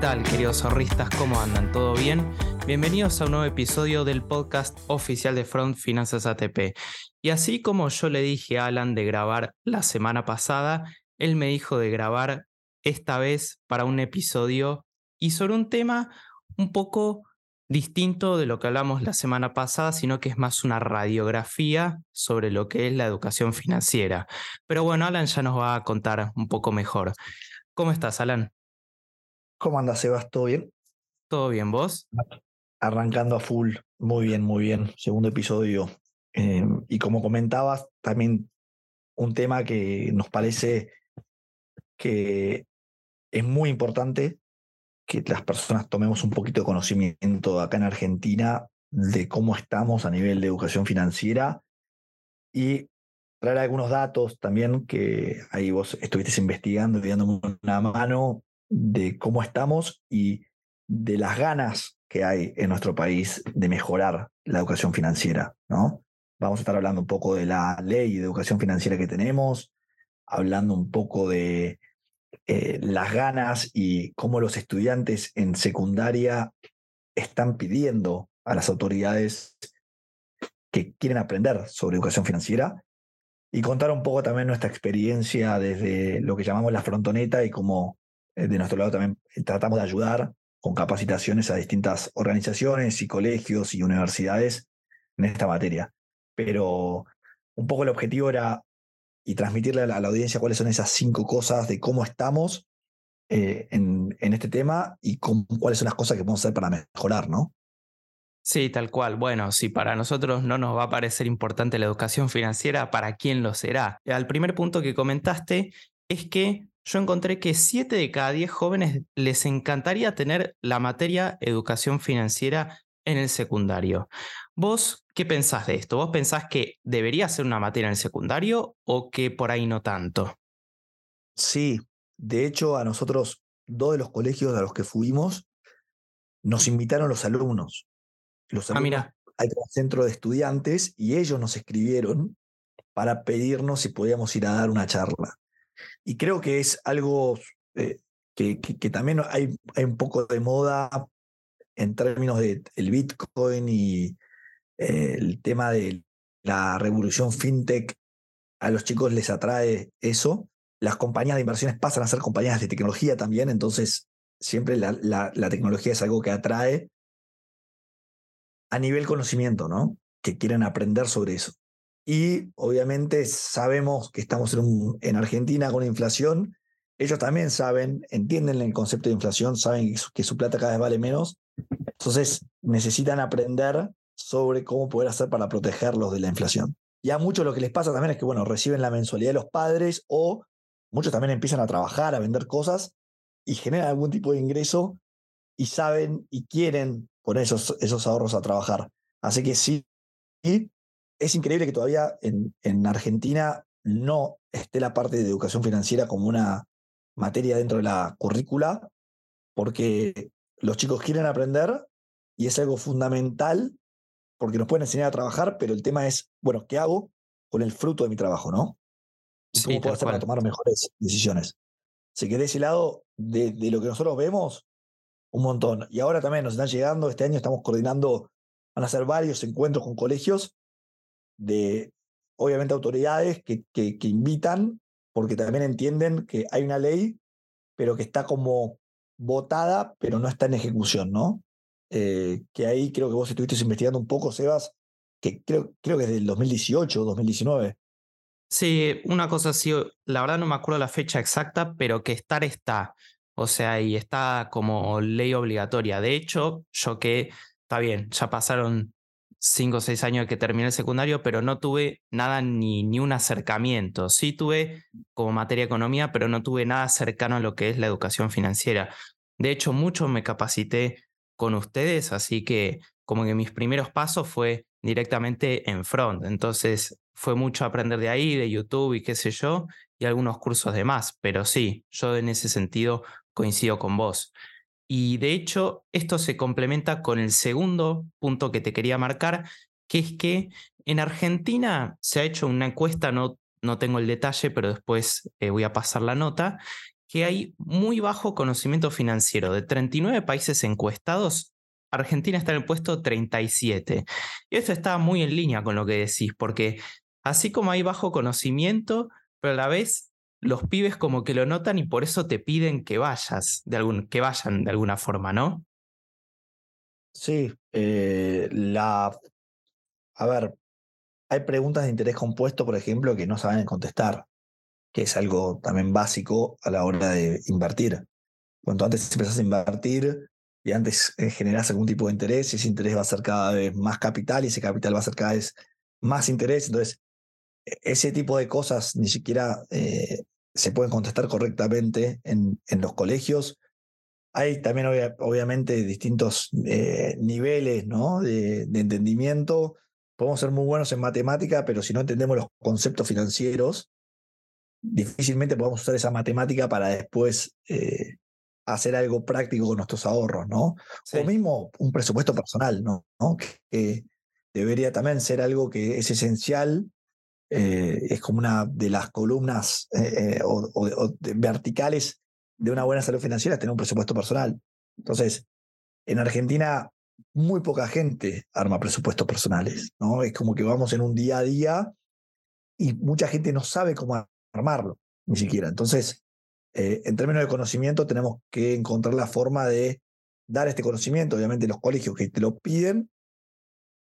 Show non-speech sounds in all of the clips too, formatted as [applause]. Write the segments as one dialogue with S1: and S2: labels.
S1: tal, queridos zorristas? ¿Cómo andan? ¿Todo bien? Bienvenidos a un nuevo episodio del podcast oficial de Front Finanzas ATP. Y así como yo le dije a Alan de grabar la semana pasada, él me dijo de grabar esta vez para un episodio y sobre un tema un poco distinto de lo que hablamos la semana pasada, sino que es más una radiografía sobre lo que es la educación financiera. Pero bueno, Alan ya nos va a contar un poco mejor. ¿Cómo estás, Alan?
S2: ¿Cómo andas, Sebas? ¿Todo bien?
S1: ¿Todo bien, vos?
S2: Arrancando a full. Muy bien, muy bien. Segundo episodio. Em, y como comentabas, también un tema que nos parece que es muy importante que las personas tomemos un poquito de conocimiento acá en Argentina de cómo estamos a nivel de educación financiera y traer algunos datos también que ahí vos estuviste investigando y dando una mano de cómo estamos y de las ganas que hay en nuestro país de mejorar la educación financiera, ¿no? Vamos a estar hablando un poco de la ley de educación financiera que tenemos, hablando un poco de eh, las ganas y cómo los estudiantes en secundaria están pidiendo a las autoridades que quieren aprender sobre educación financiera y contar un poco también nuestra experiencia desde lo que llamamos la frontoneta y cómo de nuestro lado también tratamos de ayudar con capacitaciones a distintas organizaciones y colegios y universidades en esta materia. Pero un poco el objetivo era y transmitirle a la, audiencia cuáles son esas cinco cosas de cómo estamos eh, en, en, este tema y cuáles son las cosas que podemos hacer para mejorar, ¿no?
S1: Sí, tal cual. Bueno, si para nosotros no nos va a parecer importante la educación financiera, ¿para quién lo será? Al primer punto que comentaste es que yo encontré que 7 de cada 10 jóvenes les encantaría tener la materia educación financiera en el secundario. ¿Vos qué pensás de esto? ¿Vos pensás que debería ser una materia en el secundario o que por ahí no tanto?
S2: Sí, de hecho a nosotros, dos de los colegios a los que fuimos, nos invitaron los alumnos. Los ah, alumnos ah, al centro de estudiantes y ellos nos escribieron para pedirnos si podíamos ir a dar una charla. Y creo que es algo eh, que, también hay, un poco de moda en términos del el Bitcoin y eh, el tema de la revolución fintech. A los chicos les atrae eso. Las compañías de inversiones pasan a ser compañías de tecnología también, entonces siempre la, la tecnología es algo que atrae a nivel conocimiento, ¿no? Que quieren aprender sobre eso. Y obviamente sabemos que estamos en, en Argentina con inflación. Ellos también saben, entienden el concepto de inflación, saben que su, plata cada vez vale menos. Entonces necesitan aprender sobre cómo poder hacer para protegerlos de la inflación. Y a muchos lo que les pasa también es que, bueno, reciben la mensualidad de los padres o muchos también empiezan a trabajar, a vender cosas y generan algún tipo de ingreso y saben y quieren poner esos, esos ahorros a trabajar. Así que sí, es increíble que todavía en, en, Argentina no esté la parte de educación financiera como una materia dentro de la currícula, porque los chicos quieren aprender y es algo fundamental porque nos pueden enseñar a trabajar, pero el tema es, bueno, ¿qué hago con el fruto de mi trabajo, no? ¿Cómo puedo hacer para tomar mejores decisiones? Se que de ese lado, de, de lo que nosotros vemos, un montón. Y ahora también nos están llegando, este año estamos coordinando, van a hacer varios encuentros con colegios de, obviamente, autoridades que, que, invitan, porque también entienden que hay una ley, pero que está como votada, pero no está en ejecución, ¿no? Eh, que ahí creo que vos estuviste investigando un poco, Sebas, que creo, creo que es del 2018 o 2019.
S1: Sí, una cosa sí, la verdad no me acuerdo la fecha exacta, pero que estar está. O sea, y está como ley obligatoria. De hecho, yo que, está bien, ya pasaron cinco o seis años que terminé el secundario, pero no tuve nada ni, ni un acercamiento. Sí tuve como materia economía, pero no tuve nada cercano a lo que es la educación financiera. De hecho, mucho me capacité con ustedes, así que como que mis primeros pasos fue directamente en front. Entonces fue mucho aprender de ahí, de YouTube y qué sé yo, y algunos cursos de más. Pero sí, yo en ese sentido coincido con vos. Y de hecho, esto se complementa con el segundo punto que te quería marcar, que es que en Argentina se ha hecho una encuesta, no, no tengo el detalle, pero después eh, voy a pasar la nota, que hay muy bajo conocimiento financiero. De 39 países encuestados, Argentina está en el puesto 37. Y esto está muy en línea con lo que decís, porque así como hay bajo conocimiento, pero a la vez los pibes como que lo notan y por eso te piden que vayas, de algún, que vayan de alguna forma, ¿no?
S2: Sí, eh, la... A ver, hay preguntas de interés compuesto, por ejemplo, que no saben contestar, que es algo también básico a la hora de invertir. Cuanto antes empezás a invertir y antes eh, generás algún tipo de interés, ese interés va a ser cada vez más capital y ese capital va a ser cada vez más interés. Entonces, ese tipo de cosas ni siquiera eh, se pueden contestar correctamente en, en los colegios. Hay también obviamente distintos eh, niveles ¿no? de, de, entendimiento. Podemos ser muy buenos en matemática, pero si no entendemos los conceptos financieros, difícilmente podemos usar esa matemática para después eh, hacer algo práctico con nuestros ahorros, ¿no? O mismo un presupuesto personal, ¿no? Que, debería también ser algo que es esencial eh, es como una de las columnas o, verticales de una buena salud financiera tener un presupuesto personal. Entonces, en Argentina, muy poca gente arma presupuestos personales, ¿no? Es como que vamos en un día a día y mucha gente no sabe cómo armarlo, ni siquiera. Entonces, eh, en términos de conocimiento, tenemos que encontrar la forma de dar este conocimiento, obviamente los colegios que te lo piden,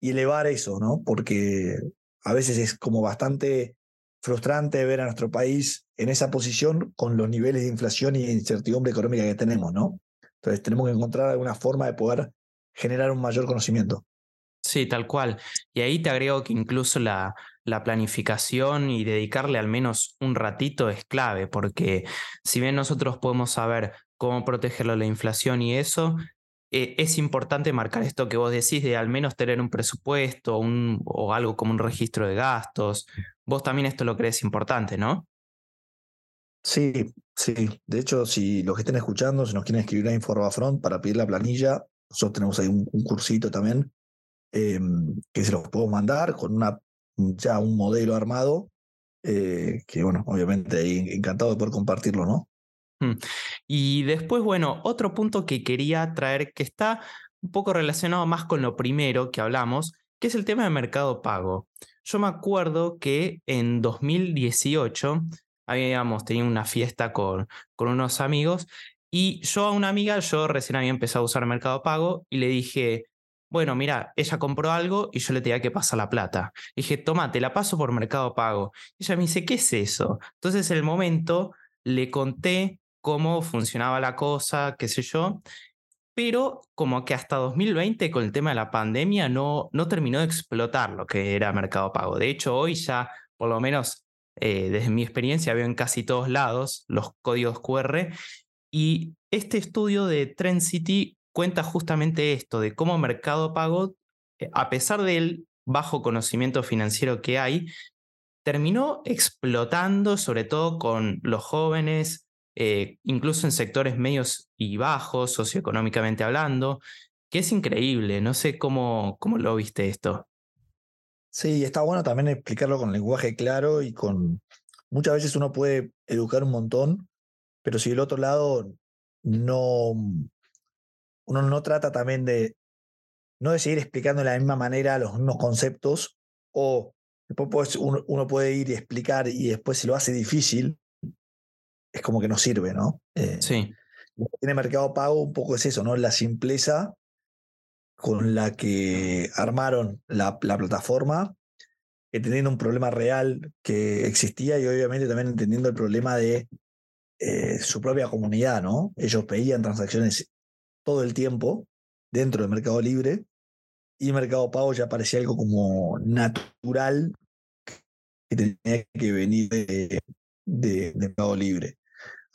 S2: y elevar eso, ¿no? Porque a veces es como bastante frustrante ver a nuestro país en esa posición con los niveles de inflación y incertidumbre económica que tenemos, ¿no? Entonces tenemos que encontrar alguna forma de poder generar un mayor conocimiento.
S1: Sí, tal cual. Y ahí te agrego que incluso la, la planificación y dedicarle al menos un ratito es clave, porque si bien nosotros podemos saber cómo protegerlo de la inflación y eso, eh, es importante marcar esto que vos decís de al menos tener un presupuesto o algo como un registro de gastos. Vos también esto lo crees importante, ¿no?
S2: Sí, sí. De hecho, si los que estén escuchando, si nos quieren escribir a InformaFront para pedir la planilla, nosotros tenemos ahí un, cursito también em, que se los puedo mandar con ya un modelo armado, eh, que bueno, obviamente encantado de poder compartirlo, ¿no?
S1: Y después, bueno, otro punto que quería traer que está un poco relacionado más con lo primero que hablamos, que es el tema de mercado pago. Yo me acuerdo que en 2018 habíamos tenido una fiesta con, con unos amigos y yo a una amiga, yo recién había empezado a usar Mercado Pago y le dije, bueno, mira, ella compró algo y yo le tenía que pasar la plata. dije, toma, te la paso por Mercado Pago. Y ella me dice, ¿qué es eso? Entonces, en el momento le conté cómo funcionaba la cosa, qué sé yo, pero como que hasta 2020 con el tema de la pandemia no, no terminó de explotar lo que era Mercado Pago. De hecho, hoy ya, por lo menos eh, desde mi experiencia, veo en casi todos lados los códigos QR y este estudio de Trend City cuenta justamente esto, de cómo Mercado Pago, eh, a pesar del bajo conocimiento financiero que hay, terminó explotando, sobre todo con los jóvenes, eh, incluso en sectores medios y bajos, socioeconómicamente hablando, que es increíble. No sé cómo, cómo lo viste esto.
S2: Sí, está bueno también explicarlo con lenguaje claro y con... Muchas veces uno puede educar un montón, pero si del otro lado no... Uno no trata también de... No seguir explicando de la misma manera los mismos conceptos o después uno, uno puede ir y explicar y después se lo hace difícil es como que no sirve, ¿no?
S1: Eh, sí.
S2: Tiene Mercado Pago un poco es eso, ¿no? La simpleza con la que armaron la, plataforma, entendiendo un problema real que existía y obviamente también entendiendo el problema de eh, su propia comunidad, ¿no? Ellos pedían transacciones todo el tiempo dentro del Mercado Libre y Mercado Pago ya parecía algo como natural que tenía que venir de, de Mercado Libre.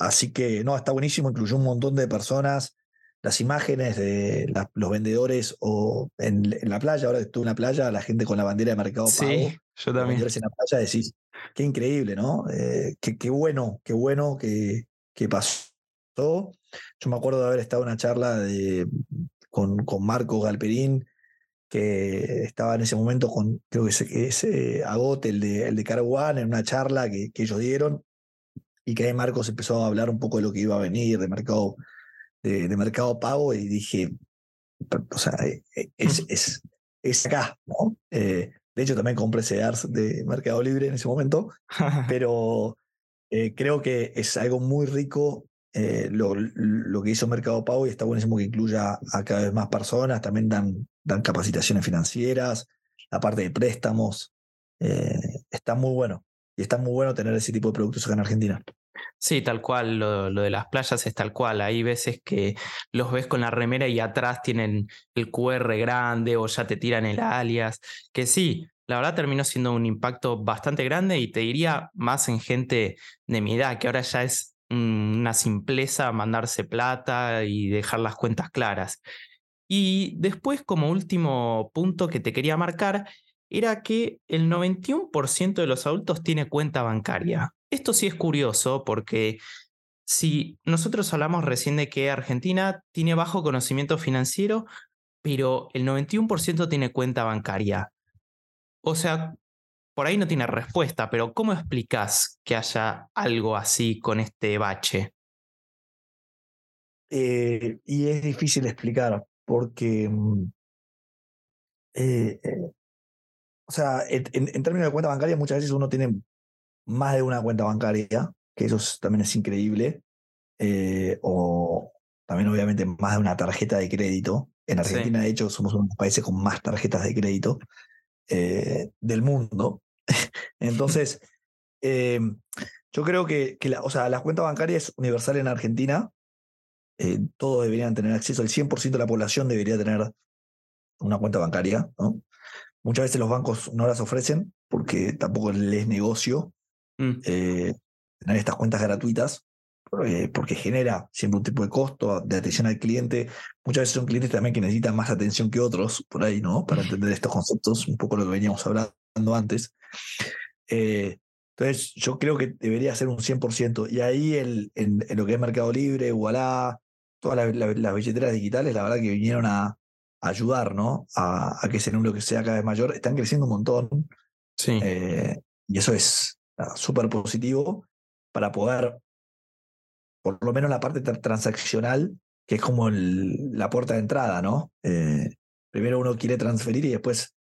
S2: Así que no, está buenísimo, incluyó un montón de personas, las imágenes de los vendedores o en, la playa, ahora estuve en la playa, la gente con la bandera de Mercado Pago.
S1: Sí, yo también.
S2: en la playa decís, qué increíble, ¿no? Eh, qué, bueno, qué bueno que, que, pasó. Yo me acuerdo de haber estado en una charla de, con, con Marcos Galperín, que estaba en ese momento con, creo que es, es Agote, el de, el de en una charla que, que ellos dieron y que ahí Marcos empezó a hablar un poco de lo que iba a venir, de mercado, de, mercado pago, y dije, o sea, eh, eh, es, es, es acá, ¿no? Eh, de hecho, también compré CEDARS de Mercado Libre en ese momento, [laughs] pero creo que es algo muy rico lo, lo, que hizo Mercado Pago y está buenísimo que incluya a cada vez más personas, también dan, dan capacitaciones financieras, la parte de préstamos, está muy bueno. Está muy bueno tener ese tipo de productos acá en Argentina.
S1: Sí, tal cual, lo, de las playas es tal cual. Hay veces que los ves con la remera y atrás tienen el QR grande o ya te tiran el alias. Que sí, la verdad terminó siendo un impacto bastante grande y te diría más en gente de mi edad, que ahora ya es una simpleza mandarse plata y dejar las cuentas claras. Y después, como último punto que te quería marcar, era que el 91% de los adultos tiene cuenta bancaria. Esto sí es curioso porque si nosotros hablamos recién de que Argentina tiene bajo conocimiento financiero, pero el 91% tiene cuenta bancaria. O sea, por ahí no tiene respuesta, pero ¿cómo explicas que haya algo así con este bache?
S2: Eh, y es difícil explicar porque mm, eh, eh, o sea, en, términos de cuenta bancaria, muchas veces uno tiene más de una cuenta bancaria, que eso también es increíble, eh, o también obviamente más de una tarjeta de crédito. En Argentina, de hecho, somos uno de los países con más tarjetas de crédito eh, del mundo. [laughs] Entonces, eh, yo creo que, que la, o sea, la cuenta bancaria es universal en Argentina. todos deberían tener acceso, el 100% de la población debería tener una cuenta bancaria, ¿no? Muchas veces los bancos no las ofrecen porque tampoco les negocio mm. eh, tener estas cuentas gratuitas, porque genera siempre un tipo de costo de atención al cliente. Muchas veces son clientes también que necesitan más atención que otros, por ahí, ¿no? Para entender estos conceptos, un poco lo que veníamos hablando antes. Eh, entonces, yo creo que debería ser un 100%. Y ahí el, en, lo que es Mercado Libre, Wallah, todas las billeteras digitales, la verdad que vinieron a, ayudar ¿no? a, que ese número que sea cada vez mayor, están creciendo un montón.
S1: Sí.
S2: Eh, y eso es súper positivo para poder, por lo menos la parte transaccional, que es como la puerta de entrada, ¿no? Eh, primero uno quiere transferir y después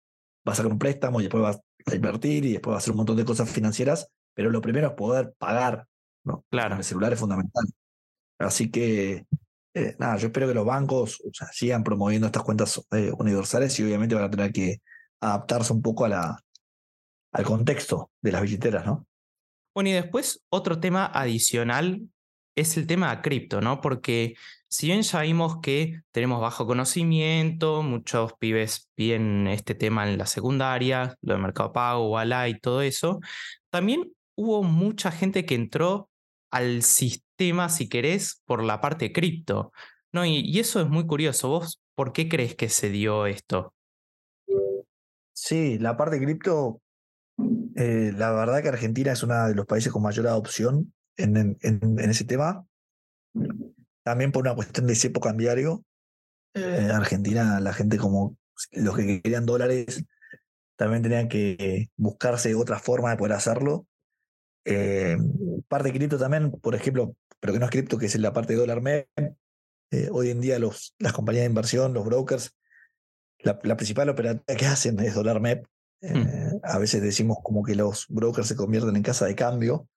S2: va a sacar un préstamo y después va a invertir y después va a hacer un montón de cosas financieras, pero lo primero es poder pagar, ¿no?
S1: Claro.
S2: El celular es fundamental. Así que eh, nada, yo espero que los bancos sigan promoviendo estas cuentas eh, universales y obviamente van a tener que adaptarse un poco a la, al contexto de las billeteras, ¿no?
S1: Bueno, y después otro tema adicional es el tema de cripto, ¿no? Porque si bien ya vimos que tenemos bajo conocimiento, muchos pibes piden este tema en la secundaria, lo de Mercado Pago, Walla y todo eso, también hubo mucha gente que entró al sistema tema, si querés, por la parte cripto. ¿no? Y, eso es muy curioso. ¿Vos por qué crees que se dio esto?
S2: Sí, la parte cripto, eh, la verdad que Argentina es uno de los países con mayor adopción en, en, ese tema. También por una cuestión de cepo cambiario. Eh, Argentina, la gente como los que querían dólares, también tenían que buscarse otra forma de poder hacerlo. Eh, parte cripto también, por ejemplo, pero que no es cripto, que es la parte de dólar MEP. Eh, hoy en día los, las compañías de inversión, los brokers, la, principal operativa que hacen es dólar MEP. Eh, mm. A veces decimos como que los brokers se convierten en casa de cambio,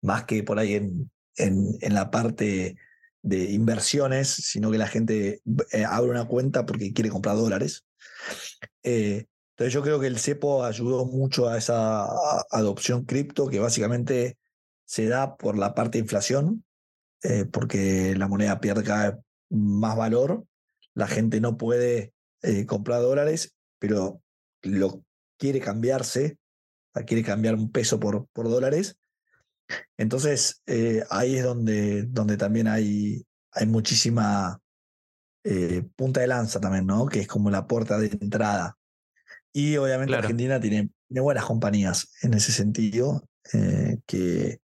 S2: más que por ahí en, en, la parte de inversiones, sino que la gente eh, abre una cuenta porque quiere comprar dólares. entonces yo creo que el CEPO ayudó mucho a esa adopción cripto, que básicamente se da por la parte de inflación, eh, porque la moneda pierde cada vez más valor, la gente no puede eh, comprar dólares, pero lo quiere cambiarse, quiere cambiar un peso por, por dólares. Entonces, eh, ahí es donde, donde también hay, hay muchísima punta de lanza también, ¿no? Que es como la puerta de entrada. Y obviamente Argentina tiene, tiene, buenas compañías en ese sentido, que,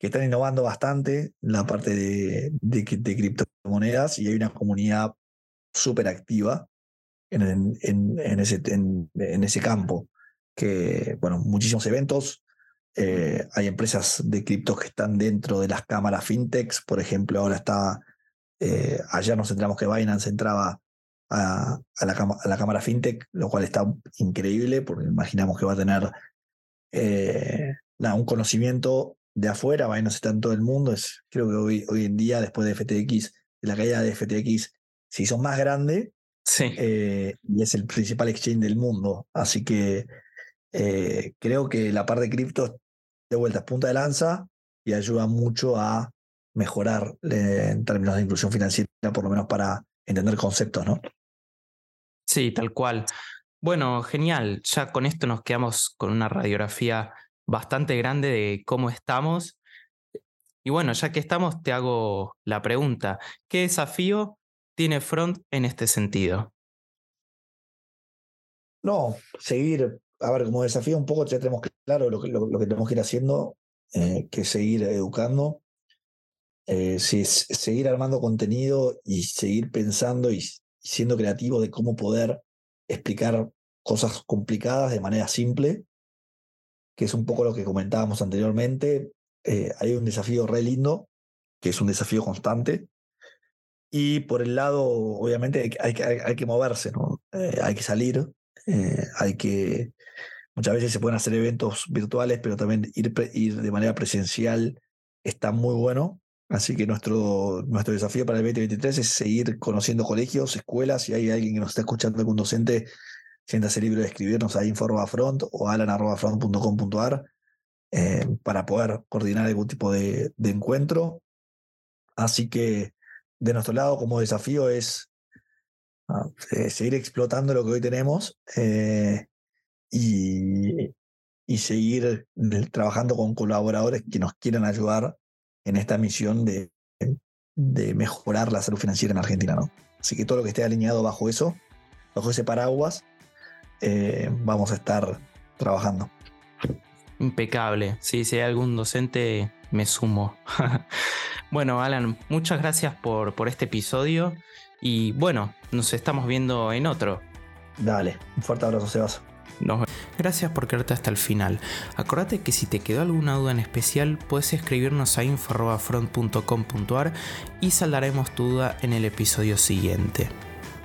S2: que están innovando bastante en la parte de, criptomonedas y hay una comunidad súper activa en, ese, campo. Que, bueno, muchísimos eventos, Eh, hay empresas de criptos que están dentro de las cámaras fintechs. Por ejemplo, ahora está, eh, ayer nos enteramos que Binance entraba a, la, cámara fintech, lo cual está increíble porque imaginamos que va a tener eh, un conocimiento de afuera. Binance está en todo el mundo. Es, creo que hoy, hoy en día, después de FTX, de la caída de FTX, se hizo más grande.
S1: Sí.
S2: y es el principal exchange del mundo. Así que eh, creo que la parte de cripto de vuelta punta de lanza y ayuda mucho a mejorar eh, en términos de inclusión financiera, por lo menos para entender conceptos, ¿no?
S1: Sí, tal cual. Bueno, genial. Ya con esto nos quedamos con una radiografía bastante grande de cómo estamos. Y bueno, ya que estamos, te hago la pregunta. ¿Qué desafío tiene Front en este sentido?
S2: No, seguir a ver, como desafío un poco ya tenemos claro lo que, tenemos que ir haciendo, eh, que seguir educando, eh, seguir armando contenido y seguir pensando y, siendo creativo de cómo poder explicar cosas complicadas de manera simple, que es un poco lo que comentábamos anteriormente. Eh, hay un desafío re lindo, que es un desafío constante. Y por el lado, obviamente, hay, hay, hay que moverse, ¿no? hay que salir, hay que Muchas veces se pueden hacer eventos virtuales, pero también ir, ir de manera presencial está muy bueno. Así que nuestro, nuestro desafío para el 2023 es seguir conociendo colegios, escuelas. Si hay alguien que nos está escuchando, algún docente, siéntase libre de escribirnos a info.front o alan.front.com.ar eh, para poder coordinar algún tipo de, encuentro. Así que de nuestro lado, como desafío es ah, eh, seguir explotando lo que hoy tenemos. Eh, y, y seguir trabajando con colaboradores que nos quieran ayudar en esta misión de, de mejorar la salud financiera en Argentina. ¿no? Así que todo lo que esté alineado bajo eso, bajo ese paraguas, eh, vamos a estar trabajando.
S1: Impecable. Sí, si hay algún docente, me sumo. [laughs] bueno, Alan, muchas gracias por, por este episodio y bueno, nos estamos viendo en otro.
S2: Dale, un fuerte abrazo, Sebas.
S1: Gracias por quedarte hasta el final. Acordate que si te quedó alguna duda en especial, puedes escribirnos a info.front.com.ar y saldaremos tu duda en el episodio siguiente.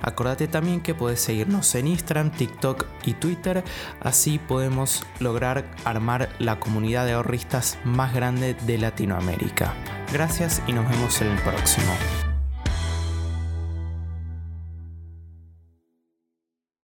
S1: Acordate también que puedes seguirnos en Instagram, TikTok y Twitter, así podemos lograr armar la comunidad de ahorristas más grande de Latinoamérica. Gracias y nos vemos en el próximo.